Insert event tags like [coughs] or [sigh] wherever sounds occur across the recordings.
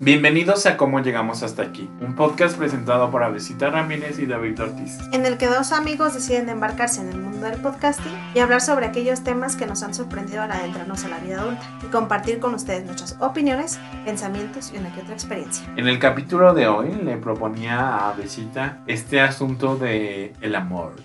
Bienvenidos a Cómo Llegamos Hasta Aquí, un podcast presentado por Avesita Ramírez y David Ortiz. en el que dos amigos deciden embarcarse en el mundo del podcasting y hablar sobre aquellos temas que nos han sorprendido al adentrarnos a la vida adulta y compartir con ustedes nuestras opiniones, pensamientos y una que otra experiencia. En el capítulo de hoy le proponía a Avesita este asunto de el amor.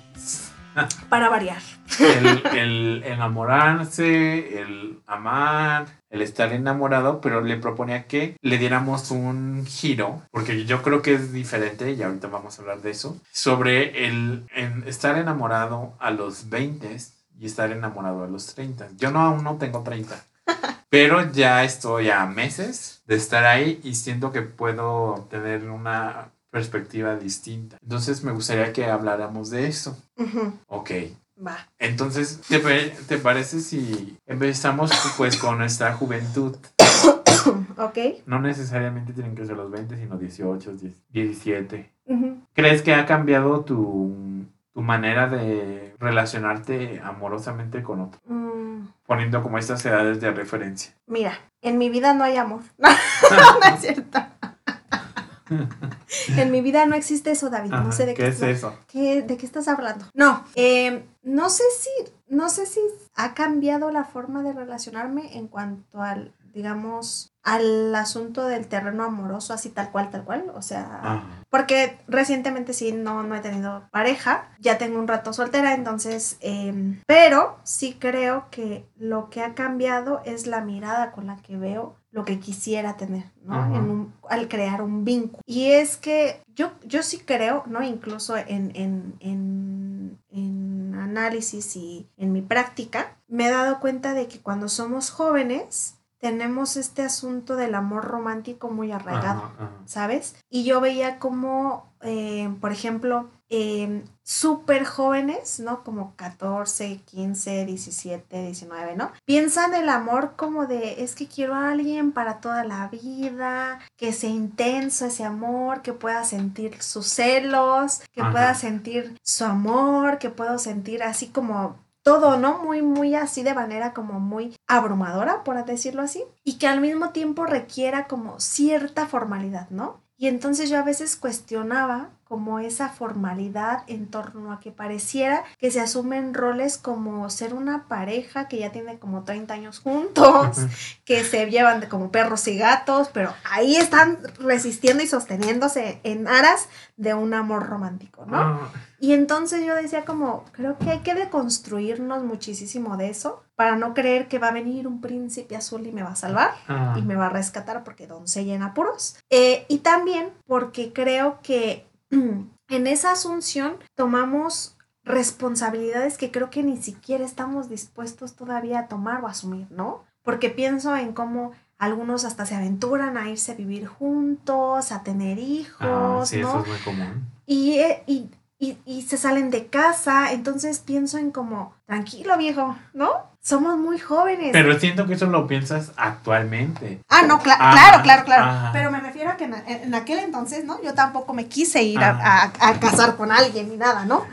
Para variar. El, el enamorarse, el amar, el estar enamorado, pero le proponía que le diéramos un giro, porque yo creo que es diferente, y ahorita vamos a hablar de eso, sobre el en estar enamorado a los 20 y estar enamorado a los 30. Yo no aún no tengo 30. [laughs] Pero ya estoy a meses de estar ahí y siento que puedo tener una perspectiva distinta. Entonces me gustaría que habláramos de eso. Ujú, Ok. Va. Entonces, ¿te, te parece si empezamos pues con nuestra juventud? [coughs] ok. No necesariamente tienen que ser los 20, sino 18, 10, 17. Ujú. ¿Crees que ha cambiado tu, tu manera de relacionarte amorosamente con otro? Mm, Poniendo como estas edades de referencia. mira, en mi vida no hay amor. [laughs] no es cierto. En mi vida no existe eso, David. Ajá, no sé de ¿Qué qué, es eso? ¿Qué- ¿De qué estás hablando? No, eh, no sé si, no sé si ha cambiado la forma de relacionarme en cuanto al, digamos, al asunto del terreno amoroso, así tal cual, tal cual. O sea, Ajá. porque recientemente sí no, no he tenido pareja, ya tengo un rato soltera, entonces, em, pero sí creo que lo que ha cambiado es la mirada con la que veo lo que quisiera tener, ¿no? En un- al crear un vínculo. Y es que yo, yo sí creo, ¿no? Incluso en, en, en, en análisis y en mi práctica, me he dado cuenta de que cuando somos jóvenes, tenemos este asunto del amor romántico muy arraigado. Ajá, ajá. ¿sabes? Y yo veía como, eh, por ejemplo, eh, súper jóvenes, ¿no? Como 14, 15, 17, 19, ¿no? Piensan el amor como de, es que quiero a alguien para toda la vida, que sea intenso ese amor, que pueda sentir sus celos, que Ajá. pueda sentir su amor, que puedo sentir así como todo, ¿no? Muy, muy así de manera como muy abrumadora, por decirlo así, y que al mismo tiempo requiera como cierta formalidad, ¿no? Y entonces yo a veces cuestionaba como esa formalidad en torno a que pareciera que se asumen roles como ser una pareja que ya tiene como 30 años juntos, que se llevan de como perros y gatos, pero ahí están resistiendo y sosteniéndose en aras de un amor romántico, ¿no? Ah, Y entonces yo decía como, creo que hay que deconstruirnos muchísimo de eso para no creer que va a venir un príncipe azul y me va a salvar ah. y me va a rescatar porque doncella en apuros. Eh, y también porque creo que [clears throat] en esa asunción tomamos responsabilidades que creo que ni siquiera estamos dispuestos todavía a tomar o asumir, ¿no? Porque pienso en cómo algunos hasta se aventuran a irse a vivir juntos, a tener hijos, Ah, sí, ¿no? eso es muy común. Y, eh, y, y, y se salen de casa, entonces pienso en como, tranquilo viejo, ¿no? Somos muy jóvenes. Pero siento que eso lo piensas actualmente. ah, no, Ajá, claro, claro, claro. Pero me refiero a que en, en aquel entonces, ¿no? Yo tampoco me quise ir a, Ajá. a- a casar con alguien ni nada, ¿no?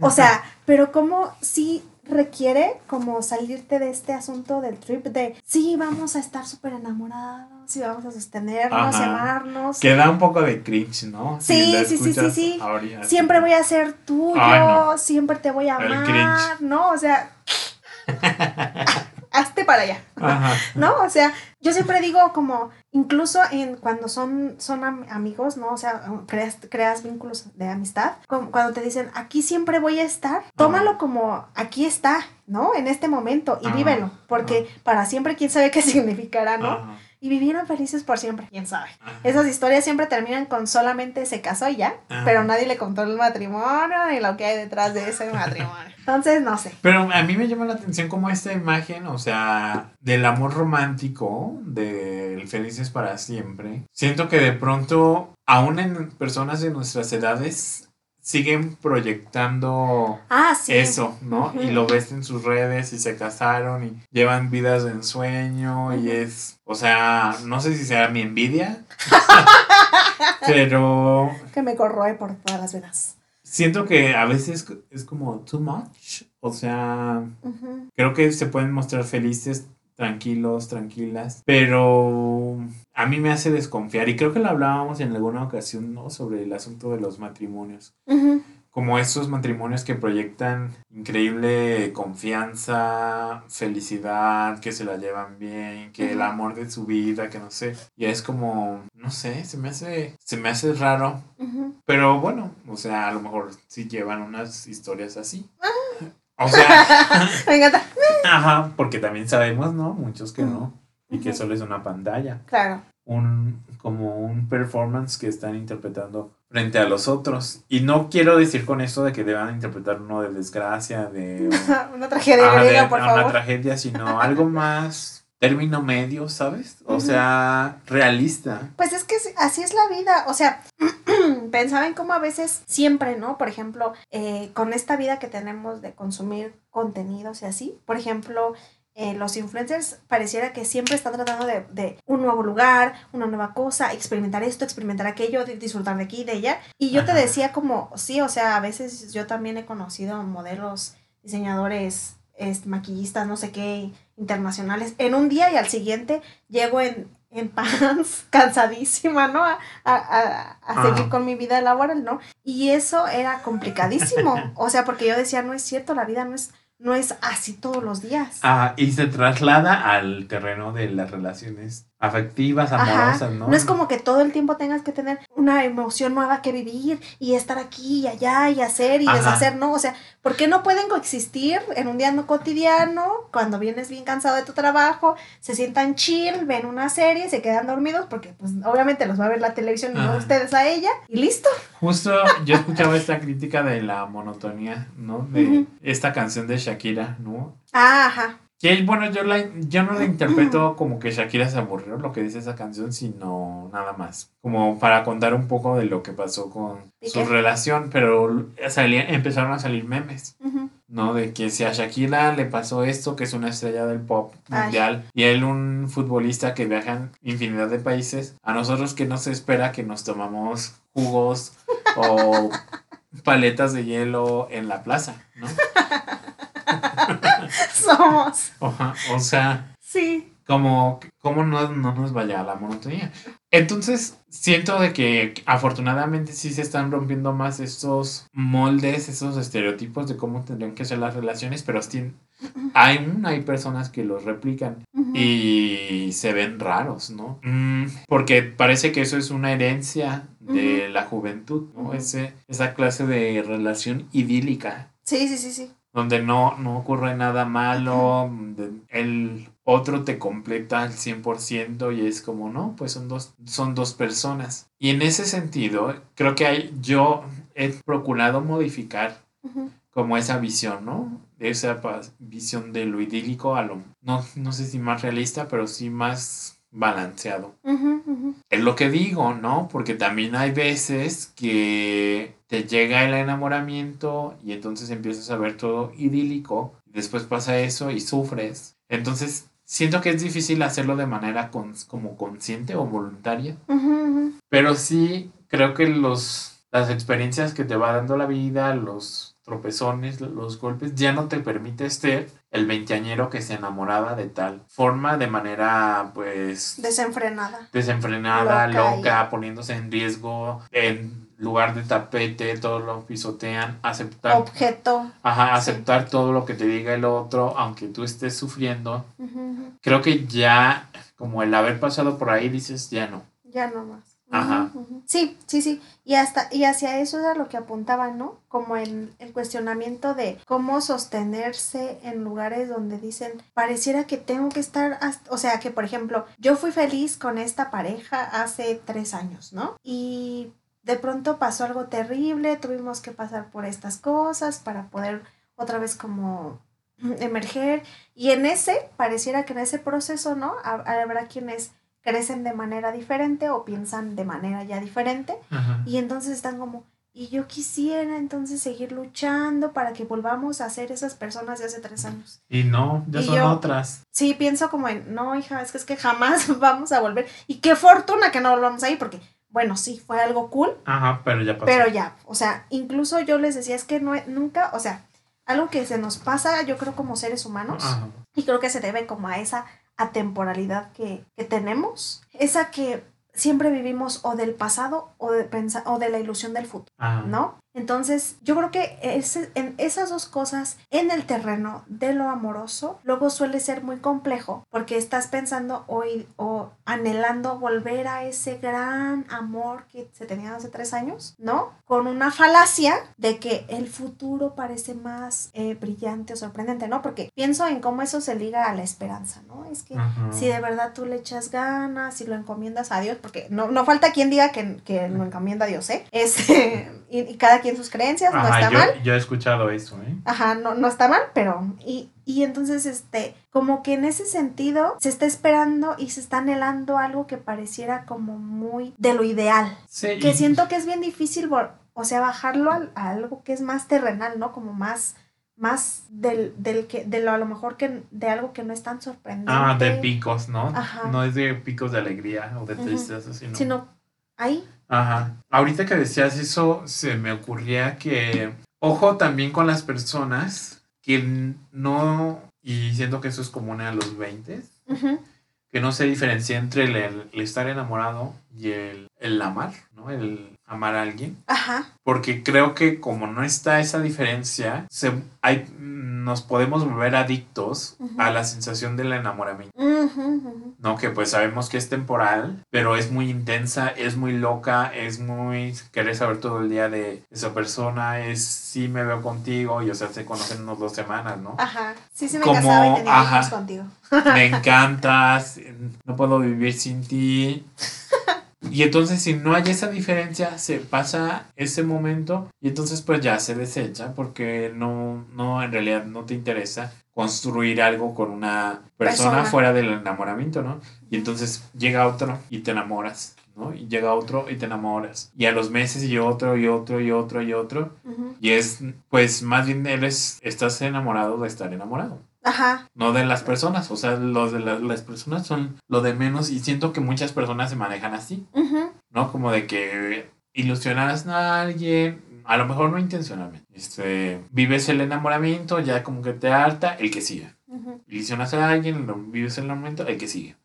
O sea, pero como sí requiere como salirte de este asunto del trip de, sí, vamos a estar súper enamorados, sí, vamos a sostenernos, Ajá. amarnos. Que da un poco de cringe, ¿no? Sí, lo sí, sí, sí, sí. ahorita. Siempre voy a ser tuyo, Ay, no. siempre te voy a amar. ¿no? O sea, hazte para allá, Ajá. ¿no? O sea, yo siempre digo como, incluso en cuando son, son am- amigos, ¿no? O sea, creas, creas vínculos de amistad, como cuando te dicen, aquí siempre voy a estar, tómalo como, aquí está, ¿no? En este momento y Ajá. vívelo, porque para siempre, quién sabe qué [laughs] significará, ¿no? Y vivieron felices por siempre, quién sabe. Ajá. Esas historias siempre terminan con solamente se casó y ya, Ajá. pero nadie le contó el matrimonio ni lo que hay detrás de ese matrimonio. [laughs] Entonces, no sé. Pero a mí me llama la atención como esta imagen, o sea, del amor romántico, del felices para siempre. Siento que de pronto, aún en personas de nuestras edades, siguen proyectando Ah, sí. eso, ¿no? Y lo ves en sus redes y se casaron y llevan vidas de ensueño y es, o sea, no sé si será mi envidia, [laughs] pero Que me corroe por todas las venas. siento que a veces es como too much, o sea, creo que se pueden mostrar felices tranquilos, tranquilas, pero a mí me hace desconfiar y creo que lo hablábamos en alguna ocasión, ¿no? Sobre el asunto de los matrimonios. Como esos matrimonios que proyectan increíble confianza, felicidad, que se la llevan bien, que el amor de su vida, que no sé. Y es como, no sé, se me hace, se me hace raro. Pero bueno, o sea, a lo mejor sí llevan unas historias así. O sea, [laughs] me encanta. [laughs] Ajá, porque también sabemos, ¿no? Muchos que no. Y que solo es una pantalla. Claro. Un, como un performance que están interpretando frente a los otros. Y no quiero decir con esto de que deban interpretar uno de desgracia, de... [laughs] una tragedia por favor. Una tragedia, sino algo más término medio, ¿sabes? O sea, realista. Pues es que así es la vida. O sea, pensaba en cómo a veces siempre, ¿no? Por ejemplo, eh, con esta vida que tenemos de consumir contenidos y así, por ejemplo, eh, los influencers pareciera que siempre están tratando de, un nuevo lugar, una nueva cosa, experimentar esto, experimentar aquello, disfrutar de aquí, de allá. Y yo te decía como, sí, o sea, a veces yo también he conocido modelos, diseñadores, maquillistas, no sé qué, internacionales, en un día y al siguiente llego en, en pants, [laughs] cansadísima, ¿no? A, a, a, seguir con mi vida laboral, ¿no? Y eso era complicadísimo. [laughs] O sea, porque yo decía, no es cierto, la vida no es no es así todos los días. Ah, y se traslada al terreno de las relaciones afectivas, amorosas, ¿no? No es como que todo el tiempo tengas que tener una emoción nueva que vivir y estar aquí y allá y hacer y deshacer, ¿no? O sea, ¿por qué no pueden coexistir en un día no cotidiano, cuando vienes bien cansado de tu trabajo, se sientan chill, ven una serie, se quedan dormidos, porque pues obviamente los va a ver la televisión y no ustedes a ella, y listo. Justo yo escuchaba esta crítica de la monotonía, ¿no? De esta canción de Shakira, ¿no? Ah, ajá. Que bueno, yo, la, yo no la interpreto como que Shakira se aburrió lo que dice esa canción, sino nada más. Como para contar un poco de lo que pasó con su relación, pero empezaron a salir memes, ¿no? De que si a Shakira le pasó esto, que es una estrella del pop mundial, y él un futbolista que viaja en infinidad de países, a nosotros que no se espera que nos tomamos jugos o [laughs] paletas de hielo en la plaza, ¿no? [laughs] Somos. o sea. Sí. Como, como no, no nos vaya a la monotonía. Entonces, siento de que afortunadamente sí se están rompiendo más estos moldes, esos estereotipos de cómo tendrían que ser las relaciones, pero hay, hay personas que los replican y se ven raros, ¿no? Mm, porque parece que eso es una herencia de la juventud, ¿no? Ese, esa clase de relación idílica. Sí, sí, sí, sí donde no, no ocurre nada malo, el otro te completa al 100% y es como, no, pues son dos, son dos personas. Y en ese sentido, creo que hay, yo he procurado modificar como esa visión, ¿no? Esa visión de lo idílico a lo, no, no sé si más realista, pero sí más balanceado. Es lo que digo, ¿no? Porque también hay veces que te llega el enamoramiento y entonces empiezas a ver todo idílico, después pasa eso y sufres. Entonces, siento que es difícil hacerlo de manera como consciente o voluntaria, pero sí creo que los, las experiencias que te va dando la vida, los tropezones, los golpes, ya no te permite ser el veinteañero que se enamoraba de tal forma, de manera pues... Desenfrenada. Desenfrenada, loca, poniéndose en riesgo, en lugar de tapete, todo lo pisotean, aceptar... Objeto. Ajá, aceptar todo lo que te diga el otro, aunque tú estés sufriendo. Creo que ya, como el haber pasado por ahí, dices, ya no. Ya no más. Ajá. Sí, sí, sí. Y hasta, y hacia eso era lo que apuntaban, ¿no? Como en el cuestionamiento de cómo sostenerse en lugares donde dicen, pareciera que tengo que estar, o sea, que por ejemplo, yo fui feliz con esta pareja hace tres años, ¿no? Y de pronto pasó algo terrible, tuvimos que pasar por estas cosas para poder otra vez como emerger. Y en ese, pareciera que en ese proceso, ¿no? Habrá quienes crecen de manera diferente o piensan de manera ya diferente y entonces están como, y yo quisiera entonces seguir luchando para que volvamos a ser esas personas de hace tres años. Y no, ya son otras. Sí, pienso como en, no, hija, es que es que jamás [laughs] vamos a volver. Y qué fortuna que no volvamos ahí, porque, bueno, sí, fue algo cool. Ajá, pero ya pasó. Pero ya, o sea, incluso yo les decía, es que no, nunca, o sea, algo que se nos pasa, yo creo, como seres humanos, y creo que se debe como a esa atemporalidad que, que tenemos, esa que siempre vivimos o del pasado o de, pensa- o de la ilusión del futuro, Ajá. ¿no? Entonces, yo creo que ese- en esas dos cosas, en el terreno de lo amoroso, luego suele ser muy complejo porque estás pensando i- o anhelando volver a ese gran amor que se tenía hace tres años, ¿no? Con una falacia de que el futuro parece más eh, brillante o sorprendente, ¿no? Porque pienso en cómo eso se liga a la esperanza, ¿no? Es que si de verdad tú le echas ganas, si lo encomiendas a Dios, porque no, no falta quien diga que, que lo encomienda a Dios, ¿eh? Este, [laughs] y, y cada quien sus creencias, no está yo, mal. yo he escuchado eso, ¿eh? Ajá, no, no está mal, pero... Y, y entonces, este, como que en ese sentido se está esperando y se está anhelando algo que pareciera como muy de lo ideal. Sí. Que siento que es bien difícil, o sea, bajarlo a, algo que es más terrenal, ¿no? Como más más del, del que de lo a lo mejor que de algo que no es tan sorprendente Ah, de picos, ¿no? Ajá. No es de picos de alegría o de tristeza, sino... sino ahí Ajá. Ahorita que decías eso, se me ocurría que, ojo también con las personas que no, y siento que eso es común a los 20, Ujú, que no se diferencia entre el, el estar enamorado y el, el amar, ¿no? El amar a alguien. Ajá. Porque creo que como no está esa diferencia, se, hay, nos podemos volver adictos a la sensación del enamoramiento. No, que pues sabemos que es temporal, pero es muy intensa, es muy loca, es muy querer saber todo el día de esa persona, es sí me veo contigo y o sea se conocen unos dos semanas, ¿no? Ajá. Sí, sí me Como- casaba y tenía ajá. contigo. Me encantas, [laughs] no puedo vivir sin ti. [laughs] Y entonces si no hay esa diferencia, se pasa ese momento y entonces pues ya se desecha porque no, no en realidad no te interesa construir algo con una persona, Persona. fuera del enamoramiento, ¿no? Y entonces llega otro y te enamoras, ¿no? Y llega otro y te enamoras. Y a los meses y otro y otro y otro y otro. Ujú. Y es, pues más bien eres, estás enamorado de estar enamorado Ajá. no de las personas, o sea, los de la- las personas son lo de menos y siento que muchas personas se manejan así. ¿no? Como de que ilusionas a alguien, a lo mejor no intencionalmente. Este, vives el enamoramiento, ya como que te harta, el que sigue. Ilusionas a alguien, vives el enamoramiento, el que sigue.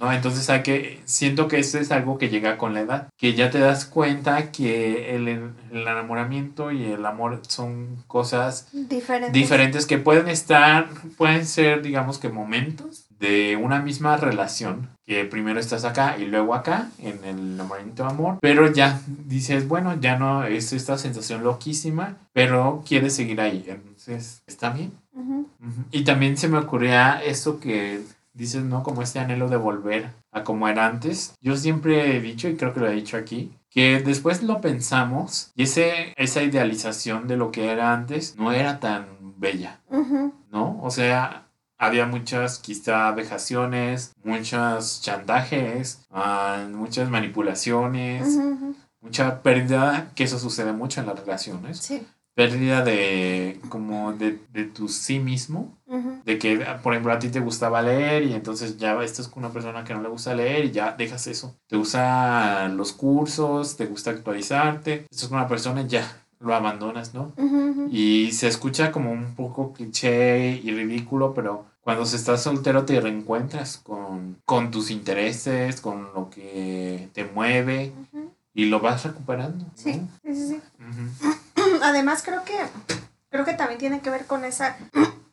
¿No? Entonces hay que, siento que eso es algo que llega con la edad, que ya te das cuenta que el, el enamoramiento y el amor son cosas Diferente. diferentes que pueden estar, pueden ser, digamos que momentos de una misma relación, que primero estás acá y luego acá, en el enamoramiento de amor, pero ya dices, bueno, ya no es esta sensación loquísima, pero quieres seguir ahí, entonces está bien. Ujú. Ujú. Y también se me ocurría eso que dices, ¿no? Como este anhelo de volver a como era antes. Yo siempre he dicho, y creo que lo he dicho aquí, que después lo pensamos y ese, esa idealización de lo que era antes no era tan bella, Ujú. ¿no? O sea, había muchas quizá vejaciones, muchos chantajes, ah, muchas manipulaciones, mucha pérdida, que eso sucede mucho en las relaciones, Sí. pérdida de como de, de tu sí mismo De que, por ejemplo, a ti te gustaba leer y entonces ya estás con una persona que no le gusta leer y ya dejas eso. Te gusta los cursos, te gusta actualizarte, estás con una persona y ya lo abandonas, ¿no? Y se escucha como un poco cliché y ridículo, pero cuando se está soltero te reencuentras con, con tus intereses, con lo que te mueve y lo vas recuperando. ¿no? Sí, sí, sí. [clears throat] Además, creo que creo que también tiene que ver con esa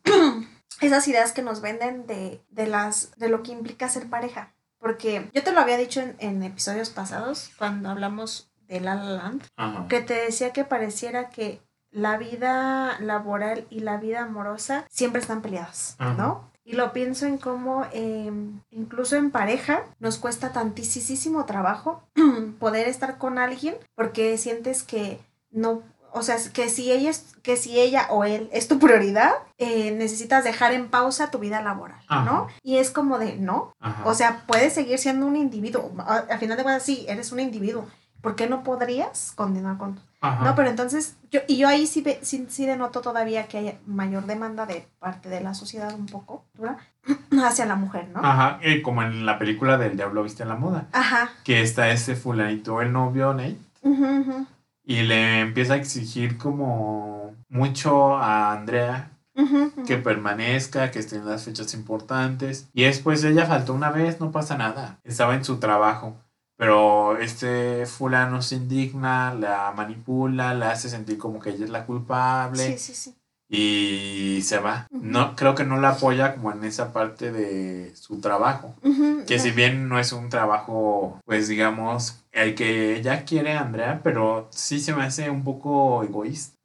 [clears throat] esas ideas que nos venden de, de las de lo que implica ser pareja. Porque yo te lo había dicho en, en episodios pasados, cuando hablamos de La La Land, Ajá. que te decía que pareciera que la vida laboral y la vida amorosa siempre están peleadas, Ajá. ¿no? Y lo pienso en cómo eh, incluso en pareja nos cuesta tantísimo trabajo [clears throat] poder estar con alguien porque sientes que no, o sea, que si ella es, que si ella o él es tu prioridad, eh, necesitas dejar en pausa tu vida laboral, ¿no? Y es como de, no, Ajá. o sea, puedes seguir siendo un individuo, al final de cuentas sí, eres un individuo, ¿por qué no podrías continuar con Ajá. no, pero entonces, yo, y yo ahí sí, ve- sí, sí denoto todavía que hay mayor demanda de parte de la sociedad un poco dura [clears throat] hacia la mujer, ¿no? Ajá, y como en la película del Diablo Viste en la Moda. Ajá. que está ese fulanito, el novio, Nate, ujú, ujú, y le empieza a exigir como mucho a Andrea que permanezca, que esté en las fechas importantes. Y después ella faltó una vez, no pasa nada. Estaba en su trabajo. Pero este fulano se indigna, la manipula, la hace sentir como que ella es la culpable Sí, sí, sí. Y se va. No, creo que no la apoya como en esa parte de su trabajo. Que si bien no es un trabajo, pues digamos, el que ella quiere, Andrea, pero sí se me hace un poco egoísta.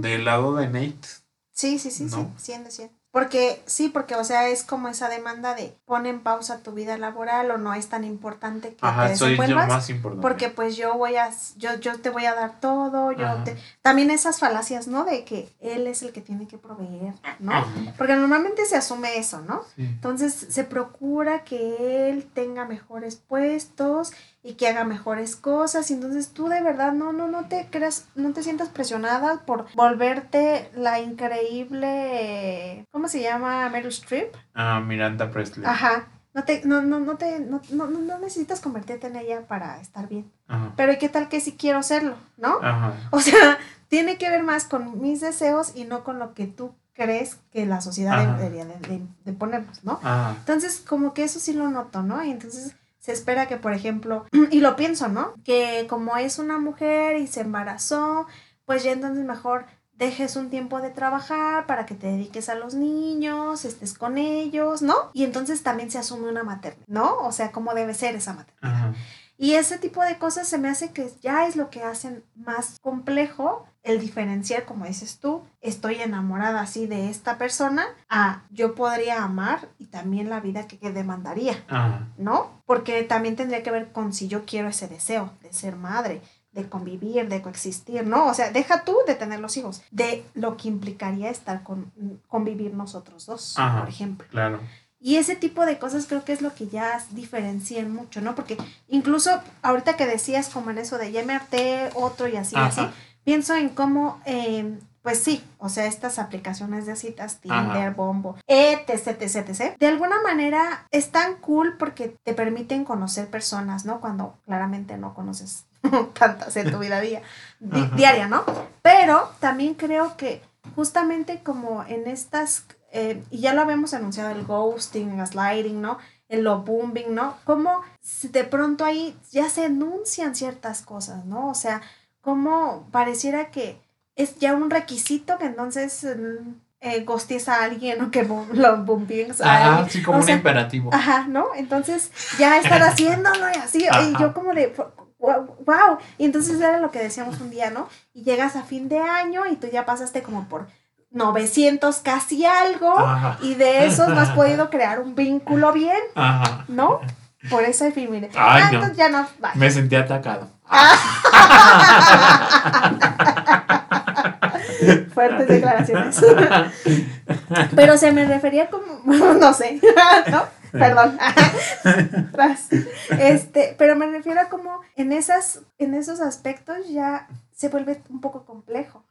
Del lado de Nate. Sí, sí, sí, ¿No? sí, siendo, siendo. Porque sí, porque o sea, es como esa demanda de pon en pausa tu vida laboral o no es tan importante que te Ajá, yo desenvuelvas. más importante. Porque pues yo voy a, yo, yo te voy a dar todo, yo Ajá. te... También esas falacias, ¿no? De que él es el que tiene que proveer, ¿no? Ajá, Porque normalmente se asume eso, ¿no? sí. Entonces se procura que él tenga mejores puestos y que haga mejores cosas. Y entonces tú de verdad no, no, no te creas, no te sientas presionada por volverte la increíble, ¿cómo se llama? Meryl Streep. Ah, Miranda Presley. Ajá. No te, no, no, no te, no, no, no- necesitas convertirte en ella para estar bien. Ajá. Pero ¿y qué tal que si quiero serlo? ¿no? Ajá. O sea, [laughs] tiene que ver más con mis deseos y no con lo que tú crees que la sociedad Ajá. debería de, de- de ponernos, ¿no? Ajá. Entonces, como que eso sí lo noto, ¿no? Y entonces se espera que, por ejemplo, [clears throat] y lo pienso, ¿no? Que como es una mujer y se embarazó, pues ya entonces mejor dejes un tiempo de trabajar para que te dediques a los niños, estés con ellos, ¿no? Y entonces también se asume una maternidad, ¿no? O sea, cómo debe ser esa maternidad. Y ese tipo de cosas se me hace que ya es lo que hacen más complejo el diferenciar, como dices tú, estoy enamorada así de esta persona, a yo podría amar y también la vida que, que demandaría, Ajá. ¿no? Porque también tendría que ver con si yo quiero ese deseo de ser madre, de convivir, de coexistir, ¿no? O sea, deja tú de tener los hijos, de lo que implicaría estar con, convivir nosotros dos, Ajá. por ejemplo. Claro. Y ese tipo de cosas creo que es lo que ya diferencian mucho, ¿no? Porque incluso ahorita que decías como en eso de ya me harté otro y así, así, pienso en cómo, eh, pues sí, o sea, estas aplicaciones de citas, Tinder, Ajá. Bombo, etc, etc, etc, de alguna manera están cool porque te permiten conocer personas, ¿no? Cuando claramente no conoces [laughs] tantas en tu vida día, di- Ajá. diaria, ¿no? Pero también creo que justamente como en estas, eh, y ya lo habíamos anunciado, el ghosting, el gaslighting, ¿no? El lo booming, ¿no? Como si de pronto ahí ya se enuncian ciertas cosas, ¿no? O sea, como pareciera que es ya un requisito que entonces mm, eh, ghosties a alguien o que bo- lo boomings a Ajá, alguien. sí, como O un sea, imperativo. Ajá, ¿no? Entonces ya estar [laughs] haciéndolo y así, y yo como de, wow, y entonces era lo que decíamos un día, ¿no? Y llegas a fin de año y tú ya pasaste como por 900 casi algo, Ajá. y de esos no has podido crear un vínculo bien, Ajá. ¿no? Por eso efímero. Ay, ah, no. entonces ya no, va. Me sentí atacado. [laughs] Fuertes declaraciones. [laughs] Pero se me refería como, [laughs] no sé, ¿no? Perdón. Este, pero me refiero a como en esas, en esos aspectos ya se vuelve un poco complejo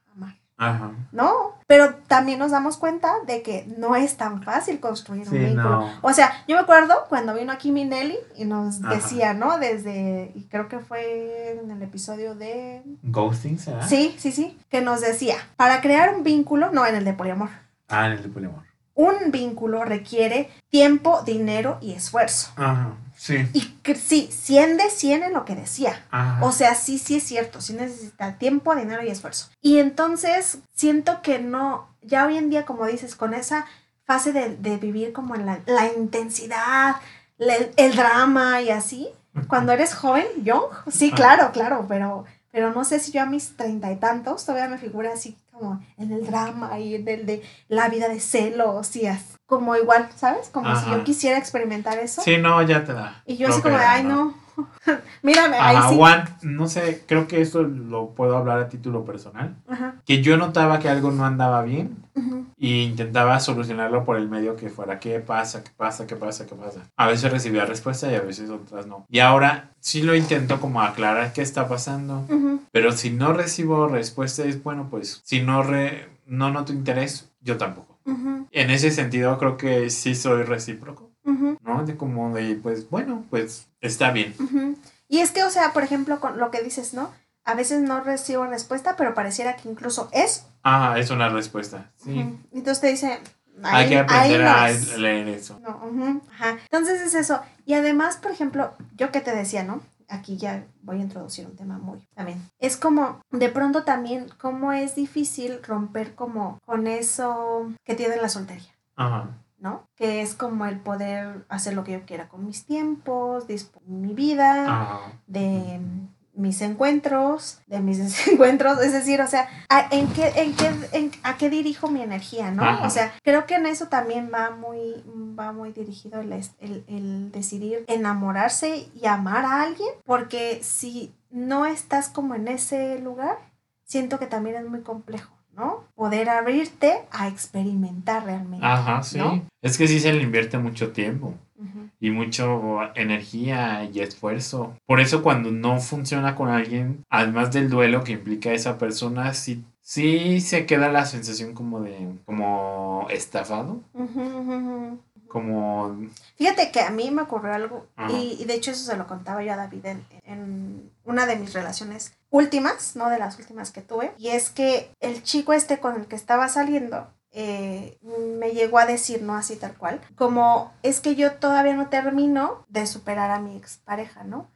Ajá. ¿no? Pero también nos damos cuenta de que no es tan fácil construir un vínculo. no. O sea, yo me acuerdo cuando vino aquí Minelli y nos Ajá. decía, ¿no? Desde, y creo que fue en el episodio de Ghosting, ¿será? Sí, sí, sí. Que nos decía, para crear un vínculo, no en el de poliamor, Ah, en el de poliamor. un vínculo requiere tiempo, dinero y esfuerzo. Ajá. Sí. Y que sí, 100 de 100 en lo que decía. Ajá. O sea, sí, sí es cierto, sí necesita tiempo, dinero y esfuerzo. Y entonces siento que no, ya hoy en día, como dices, con esa fase de, de vivir como en la, la intensidad, la- el drama y así, cuando eres joven, young, sí, Ajá. claro, claro, pero, pero no sé si yo a mis treinta y tantos todavía me figura así como en el drama y en el de la vida de celos y así, como igual, ¿sabes? Como si yo quisiera experimentar eso. Sí, no, ya te da. Y yo así como de, ay, no. [laughs] Mírame, ahí sí. No sé, creo que esto lo puedo hablar a título personal. Ajá. Que yo notaba que algo no andaba bien y intentaba solucionarlo por el medio que fuera. ¿Qué pasa? ¿Qué pasa? ¿Qué pasa? ¿Qué pasa? A veces recibía respuesta y a veces otras no. Y ahora sí lo intento como aclarar qué está pasando. Pero si no recibo respuesta es bueno, pues si no, re, no noto interés, yo tampoco. En ese sentido creo que sí soy recíproco, ujú, ¿no? De como de, pues bueno, pues está bien. Y es que, o sea, por ejemplo, con lo que dices, ¿no? a veces no recibo respuesta, pero pareciera que incluso es. Ah, es una respuesta. Sí. Entonces te dice. Hay ahí- que aprender no a es. leer eso. No, ajá. Entonces es eso. Y además, por ejemplo, yo que te decía, ¿no? Aquí ya voy a introducir un tema muy también. Es como, de pronto también, cómo es difícil romper como con eso que tiene la soltería. Ajá. ¿no? Que es como el poder hacer lo que yo quiera con mis tiempos, disponer mi vida, Ajá. de mis encuentros, de mis [laughs] desencuentros, es decir, o sea, ¿a, en qué, en qué, en- ¿a qué dirijo mi energía, no? Ajá. O sea, creo que en eso también va muy, va muy dirigido el, el, el decidir enamorarse y amar a alguien, porque si no estás como en ese lugar, siento que también es muy complejo, ¿no? Poder abrirte a experimentar realmente. Ajá, sí. ¿no? Es que sí se le invierte mucho tiempo y mucho energía y esfuerzo. Por eso cuando no funciona con alguien, además del duelo que implica esa persona, sí, sí se queda la sensación como de, como estafado, como, Fíjate que a mí me ocurrió algo y, y de hecho eso se lo contaba yo a David en, en una de mis relaciones últimas, no de las últimas que tuve, y es que el chico este con el que estaba saliendo eh, me llegó a decir, no así tal cual, como es que yo todavía no termino de superar a mi expareja, ¿no?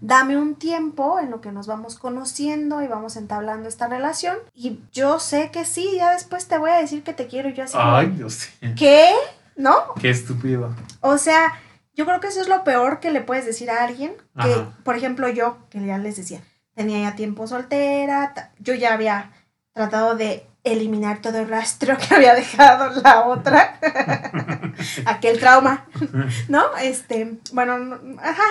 Dame un tiempo en lo que nos vamos conociendo y vamos entablando esta relación y yo sé que sí, ya después te voy a decir que te quiero y yo así. ay, Dios mío, ¿Qué? ¿No? qué estúpido. O sea, yo creo que eso es lo peor que le puedes decir a alguien. Que, Ajá. por ejemplo, yo, que ya les decía, tenía ya tiempo soltera, yo ya había tratado de eliminar todo el rastro que [laughs] había dejado la otra, [laughs] aquel trauma, [laughs] ¿no? Este, bueno, no- ajá.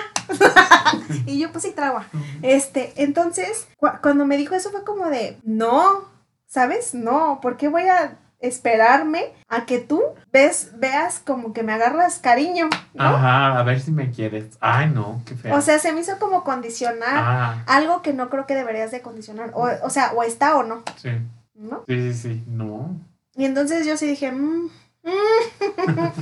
y yo pues sí, trauma. Este, entonces, cu- cuando me dijo eso fue como de, no, ¿sabes? No, ¿por qué voy a esperarme a que tú ves, veas como que me agarras cariño, ¿no? Ajá, a ver si me quieres. Ay, no, qué feo. O sea, se me hizo como condicionar ah, algo que no creo que deberías de condicionar. O, o sea, o está o no, sí, ¿no? sí, sí, sí, no. Y entonces yo sí dije, mm, mm, [laughs] mm,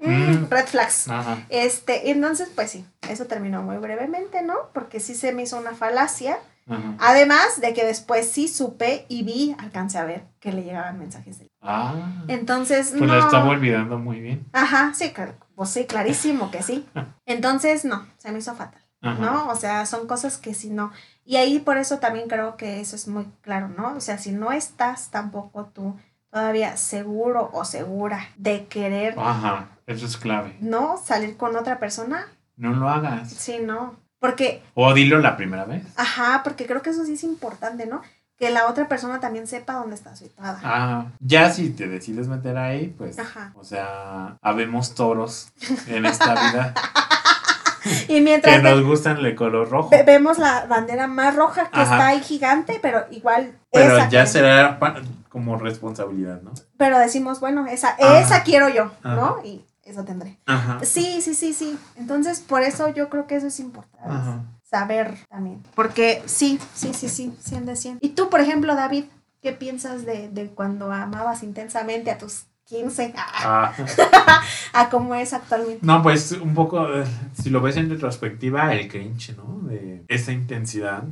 Mm. red flags. Ajá. Este, y entonces, pues sí, eso terminó muy brevemente, ¿no? Porque sí se me hizo una falacia. Ajá. Además de que después sí supe y vi, alcancé a ver que le llegaban mensajes de él. Ah, Entonces, pues no. lo estaba olvidando muy bien. Ajá, sí, claro, pues sí, clarísimo que sí. [laughs] Entonces, no, se me hizo fatal, Ajá. ¿no? O sea, son cosas que si no. Y ahí por eso también creo que eso es muy claro, ¿no? O sea, si no estás tampoco tú todavía seguro o segura de querer, Ajá, eso es clave. ¿no? Salir con otra persona, No lo hagas. sí, no. Porque, O dilo la primera vez. ajá, porque creo que eso sí es importante, ¿no? Que la otra persona también sepa dónde está situada. Ah, ya si te decides meter ahí, pues, Ajá. o sea, habemos toros en esta vida [laughs] Y que mientras nos gustan el color rojo. ve- vemos la bandera más roja que Ajá. está ahí gigante, pero igual Pero esa ya que- será como responsabilidad, ¿no? pero decimos, bueno, esa, Ajá. esa quiero yo, ¿no? Y eso tendré. Ajá. Sí, sí, sí, sí. Entonces, por eso yo creo que eso es importante. Ajá. Saber también. Porque sí, sí, sí, sí, 100 de 100. Y tú, por ejemplo, David, ¿qué piensas de, de cuando amabas intensamente a tus 15? A, [laughs] Ah. a cómo es actualmente. No, pues un poco, eh, si lo ves en retrospectiva, el cringe, ¿no? De esa intensidad.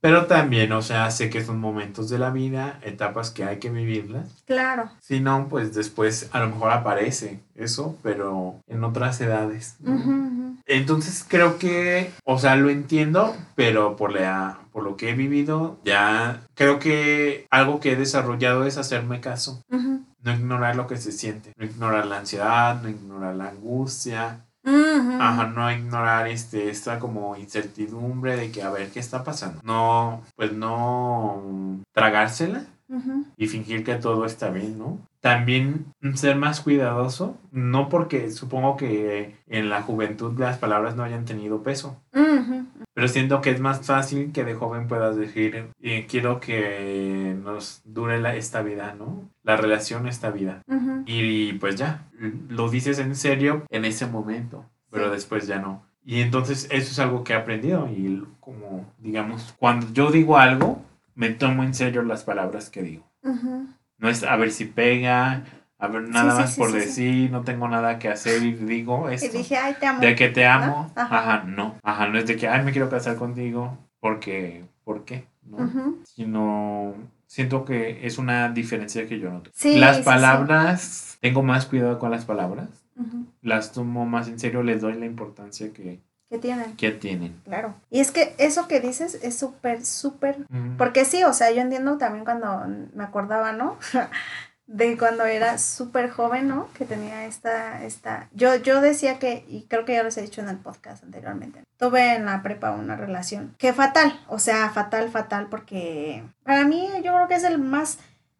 Pero también, o sea, sé que son momentos de la vida, etapas que hay que vivirlas. Claro. Si no, pues después a lo mejor aparece eso, pero en otras edades. Entonces creo que, o sea, lo entiendo, pero por, la, por lo que he vivido, ya creo que algo que he desarrollado es hacerme caso. No ignorar lo que se siente, no ignorar la ansiedad, no ignorar la angustia. Ajá, no ignorar este, esta como incertidumbre de que a ver qué está pasando. No, pues no tragársela y fingir que todo está bien, ¿no? También ser más cuidadoso, no porque supongo que en la juventud las palabras no hayan tenido peso, Ujú. pero siento que es más fácil que de joven puedas decir, eh, quiero que nos dure la, esta vida, ¿no? La relación esta vida. Y pues ya, lo dices en serio en ese momento, pero Sí. después ya no. Y entonces eso es algo que he aprendido y como, digamos, cuando yo digo algo, me tomo en serio las palabras que digo. Ujú. No es a ver si pega, a ver nada sí, más sí, por sí, decir, no tengo nada que hacer y digo Y esto. dije, ay, te amo. De que te amo, Ajá. ajá. no. Ajá, no es de que, ay, me quiero casar contigo. porque, ¿por qué? ¿no? Sino siento que es una diferencia que yo noto. Sí, las palabras, tengo más cuidado con las palabras, las tomo más en serio, les doy la importancia que, ¿Qué tienen? que tienen. Claro. Y es que eso que dices es súper, súper. Porque sí, o sea, yo entiendo también cuando me acordaba, ¿no? [laughs] De cuando era súper joven, ¿no? Que tenía esta, esta... Yo, yo decía que, y creo que ya les he dicho en el podcast anteriormente, tuve en la prepa una relación que fatal, o sea, fatal, fatal, porque para mí yo creo que es el más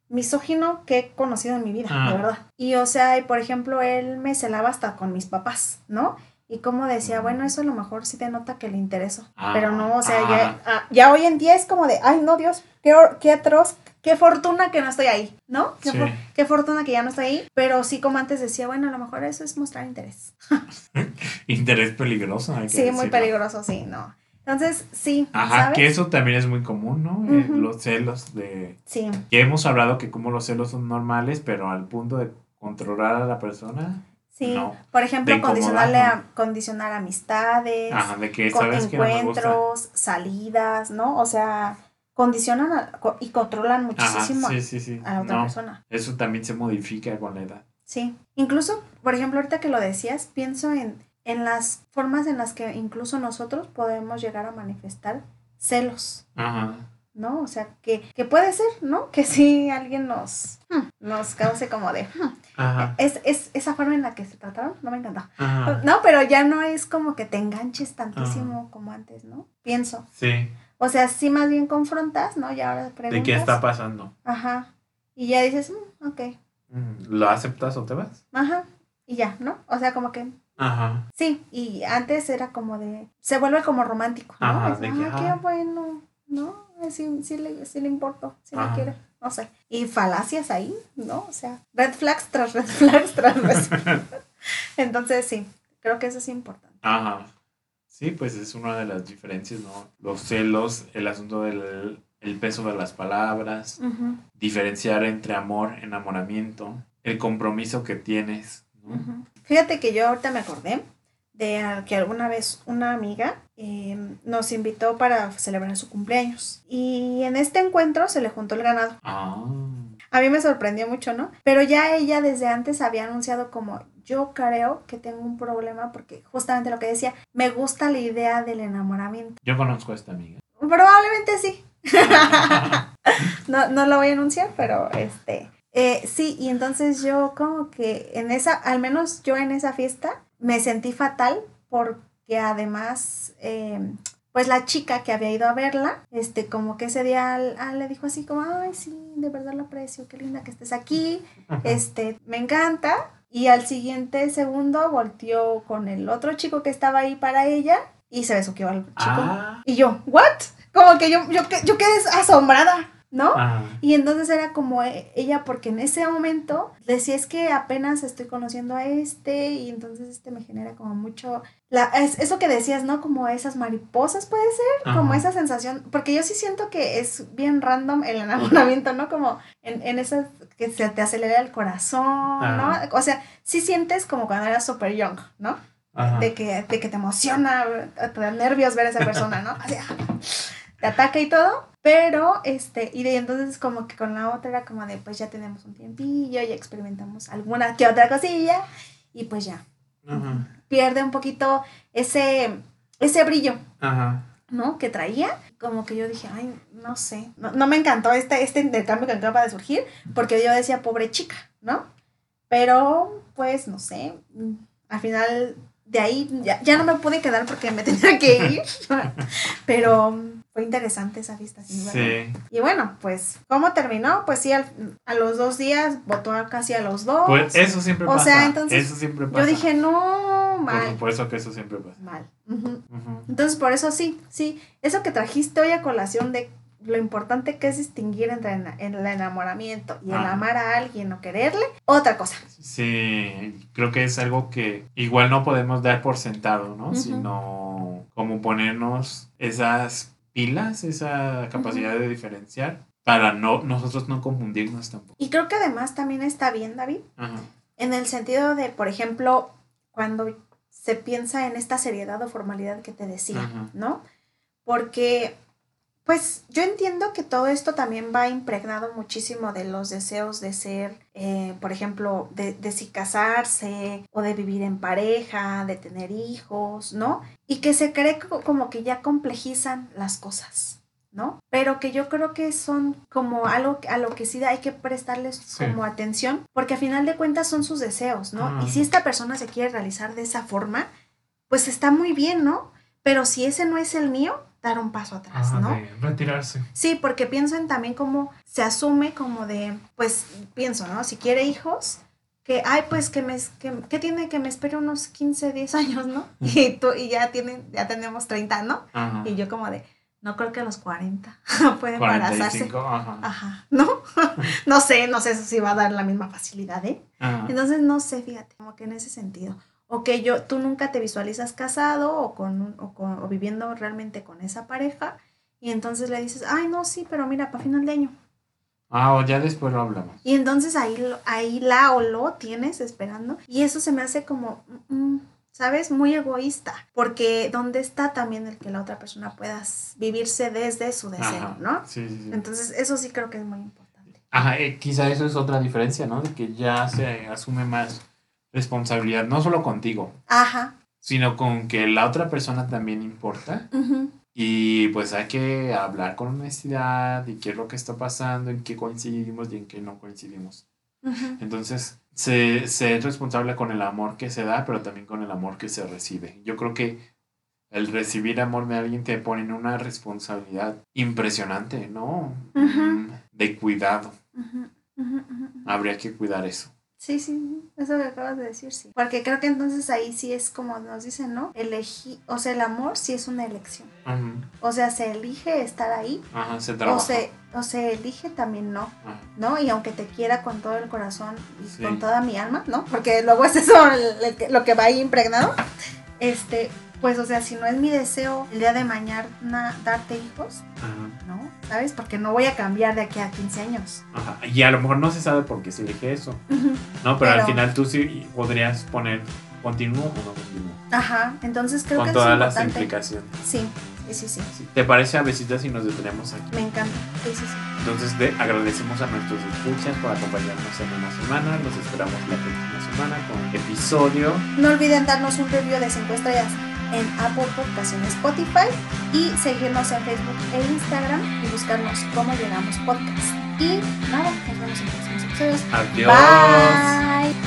misógino que he conocido en mi vida, Ah. de verdad. Y o sea, y por ejemplo, él me celaba hasta con mis papás, ¿no? Y como decía, bueno, eso a lo mejor sí te nota que le interesó. Ah, pero no, o sea, ah. ya, ah, ya hoy en día es como de, ay, no, Dios, qué, qué atroz, qué fortuna que no estoy ahí, ¿no? Qué, Sí. for- qué fortuna que ya no estoy ahí. Pero sí, como antes decía, bueno, a lo mejor eso es mostrar interés. [laughs] Interés peligroso. hay que Sí, muy peligroso, sí, no. Entonces, sí, Ajá, ¿sabes? que eso también es muy común, ¿no? Eh, los celos de... Sí, Ya hemos hablado que como los celos son normales, pero al punto de controlar a la persona, sí. No. Por ejemplo, condicionarle a, condicionar amistades. ajá, de que con sabes que no encuentros, salidas, ¿no? O sea, condicionan a- y controlan Ajá, muchísimo sí, sí, sí. a la otra No, persona. eso también se modifica con la edad. Sí. Incluso, por ejemplo, ahorita que lo decías, pienso en, en las formas en las que incluso nosotros podemos llegar a manifestar celos, Ajá. ¿No? O sea, que, que puede ser, ¿no? Que sí alguien nos, hmm, nos cause como de... hmm. Ajá. Es, es esa forma en la que se trataron, no me encantó. Ajá. No, pero ya no es como que te enganches tantísimo como antes, ¿no? Pienso. Sí. O sea, sí más bien confrontas, ¿no? Y ahora preguntas. ¿De qué está pasando? Ajá. Y ya dices, "Mm, ok. Mm, ¿Lo aceptas o te vas? Ajá. Y ya, ¿no? O sea, como que Ajá. sí. Y antes era como de. Se vuelve como romántico, ¿no? Ajá, Es, de "Ah, que, qué ah". bueno, ¿no? Sí, sí, le, sí le importo, sí Ajá. quiere. No sé. Y falacias ahí, ¿no? O sea, red flags tras red [laughs] flags tras red flags. [laughs] Entonces, sí. Creo que eso es importante. Ajá. Sí, pues es una de las diferencias, ¿no? Los celos, el asunto del el peso de las palabras, diferenciar entre amor, enamoramiento, el compromiso que tienes. Fíjate que yo ahorita me acordé de que alguna vez una amiga eh, nos invitó para celebrar su cumpleaños. Y en este encuentro se le juntó el ganado. Ah. A mí me sorprendió mucho, ¿no? Pero ya ella desde antes había anunciado como yo creo que tengo un problema porque justamente lo que decía, me gusta la idea del enamoramiento. Yo conozco a esta amiga. Probablemente sí. [laughs] no, no lo voy a anunciar, pero este. eh, sí, y entonces yo como que en esa, al menos yo en esa fiesta, me sentí fatal porque además, eh, pues la chica que había ido a verla, este, como que ese día le dijo así como, ay, sí, de verdad lo aprecio, qué linda que estés aquí, este, me encanta. Y al siguiente segundo volteó con el otro chico que estaba ahí para ella y se besuqueó al chico. Ah. Y yo, ¿what? Como que yo, yo, yo quedé asombrada, ¿no? Ah. Y entonces era como e- ella, porque en ese momento decía, es que apenas estoy conociendo a este y entonces este me genera como mucho, la, es, eso que decías, ¿no? Como esas mariposas puede ser, como esa sensación, porque yo sí siento que es bien random el enamoramiento, ¿no? Como en, en esas que se te acelera el corazón, Ajá. ¿no? O sea, sí sientes como cuando eras super young, ¿no? Ajá. de que, de que te emociona, te da nervios ver a esa persona, ¿no? Así, ah, te ataca y todo, pero, este, y de entonces como que con la otra era como de, pues ya tenemos un tiempillo, ya experimentamos alguna que otra cosilla, y pues ya, Ajá. pierde un poquito ese, ese brillo, Ajá. ¿no? Que traía, como que yo dije, ay, no sé, no, no me encantó este, este intercambio que acaba de surgir, porque yo decía, pobre chica, ¿no? Pero, pues, no sé, al final de ahí ya, ya no me pude quedar porque me [laughs] tenía que ir, [laughs] pero fue interesante esa vista, sin. Sí. Y bueno, pues, ¿cómo terminó? Pues sí, al- a los dos días votó casi a los dos. Pues eso siempre O pasa. sea, entonces, eso siempre pasa. yo dije, no, Por mal, supuesto que eso siempre pasa. mal. Entonces, por eso sí, sí, eso que trajiste hoy a colación de lo importante que es distinguir entre el enamoramiento y el Ah. amar a alguien o quererle, otra cosa. Sí, creo que es algo que igual no podemos dar por sentado, ¿no? Sino como ponernos esas pilas, esa capacidad de diferenciar para no nosotros no confundirnos tampoco. Y creo que además también está bien, David, Ajá. en el sentido de, por ejemplo, cuando se piensa en esta seriedad o formalidad que te decía, Ajá. ¿no? Porque Pues yo entiendo que todo esto también va impregnado muchísimo de los deseos de ser, eh, por ejemplo, de, de si casarse o de vivir en pareja, de tener hijos, ¿no? Y que se cree co- como que ya complejizan las cosas, ¿no? Pero que yo creo que son como algo a lo que sí hay que prestarles Sí. como atención, porque a final de cuentas son sus deseos, ¿no? Ah. Y si esta persona se quiere realizar de esa forma, pues está muy bien, ¿no? Pero si ese no es el mío, dar un paso atrás, Ajá, ¿no? de retirarse. Sí, porque pienso en también cómo se asume como de, pues pienso, ¿no? Si quiere hijos, que, ay, pues que me, que, que tiene que me espere unos 15, 10 años, ¿no? Y, tú, y ya, tienen, ya tenemos 30, ¿no? Y yo como de, no creo que a los 40 [laughs] puede embarazarse. 45, ajá. Ajá, ¿no? [laughs] no sé, no sé si va a dar la misma facilidad, ¿eh? Ajá. Entonces, no sé, fíjate, como que en ese sentido. O que yo, tú nunca te visualizas casado o, con, un- o, con- o viviendo realmente con esa pareja. Y entonces le dices, ay, no, sí, pero mira, para final de año. Ah, o ya después lo hablamos. Y entonces ahí, ahí la o lo tienes esperando. Y eso se me hace como, mm, ¿sabes? Muy egoísta. Porque ¿dónde está también el que la otra persona pueda vivirse desde su deseo, Ajá. ¿no? Sí, sí, sí. Entonces, eso sí creo que es muy importante. Ajá, eh, quizá eso es otra diferencia, ¿no? De que ya se asume más responsabilidad, no solo contigo, Ajá. sino con que la otra persona también importa. Y pues hay que hablar con honestidad y qué es lo que está pasando, en qué coincidimos y en qué no coincidimos. Entonces, se, se es responsable con el amor que se da, pero también con el amor que se recibe. Yo creo que el recibir amor de alguien te pone en una responsabilidad impresionante, ¿no? Mm, De cuidado. Habría que cuidar eso. Sí, sí, eso que acabas de decir, sí. Porque creo que entonces ahí sí es como nos dicen, ¿no? Elegí, o sea, el amor sí es una elección. Ujú. O sea, se elige estar ahí, Ajá, se o trabaja. se, o se elige también no, Ajá. ¿no? Y aunque te quiera con todo el corazón y Sí. con toda mi alma, ¿no? Porque luego es eso lo que va ahí impregnado. Este, pues, o sea, si no es mi deseo el día de mañana darte hijos, Ajá. ¿no? ¿Sabes? Porque no voy a cambiar de aquí a 15 años. Ajá. Y a lo mejor no se sabe por qué se elige eso, Ujú. ¿no? Pero, al final tú sí podrías poner continúo o no continúo. Ajá, entonces creo Con que todas es las importante. implicaciones. Sí, sí, sí, sí. Sí. ¿Te parece a besitas si nos detenemos aquí? Me encanta. Sí, sí, sí. Entonces de- agradecemos a nuestros escuchas por acompañarnos en una semana. Los esperamos la próxima semana con episodio. No olviden darnos un review de 5 estrellas en Apple Podcasts y en Spotify y seguirnos en Facebook e Instagram y buscarnos cómo llegamos podcast. Y nada, nos vemos en próximos episodios. Adiós. Bye.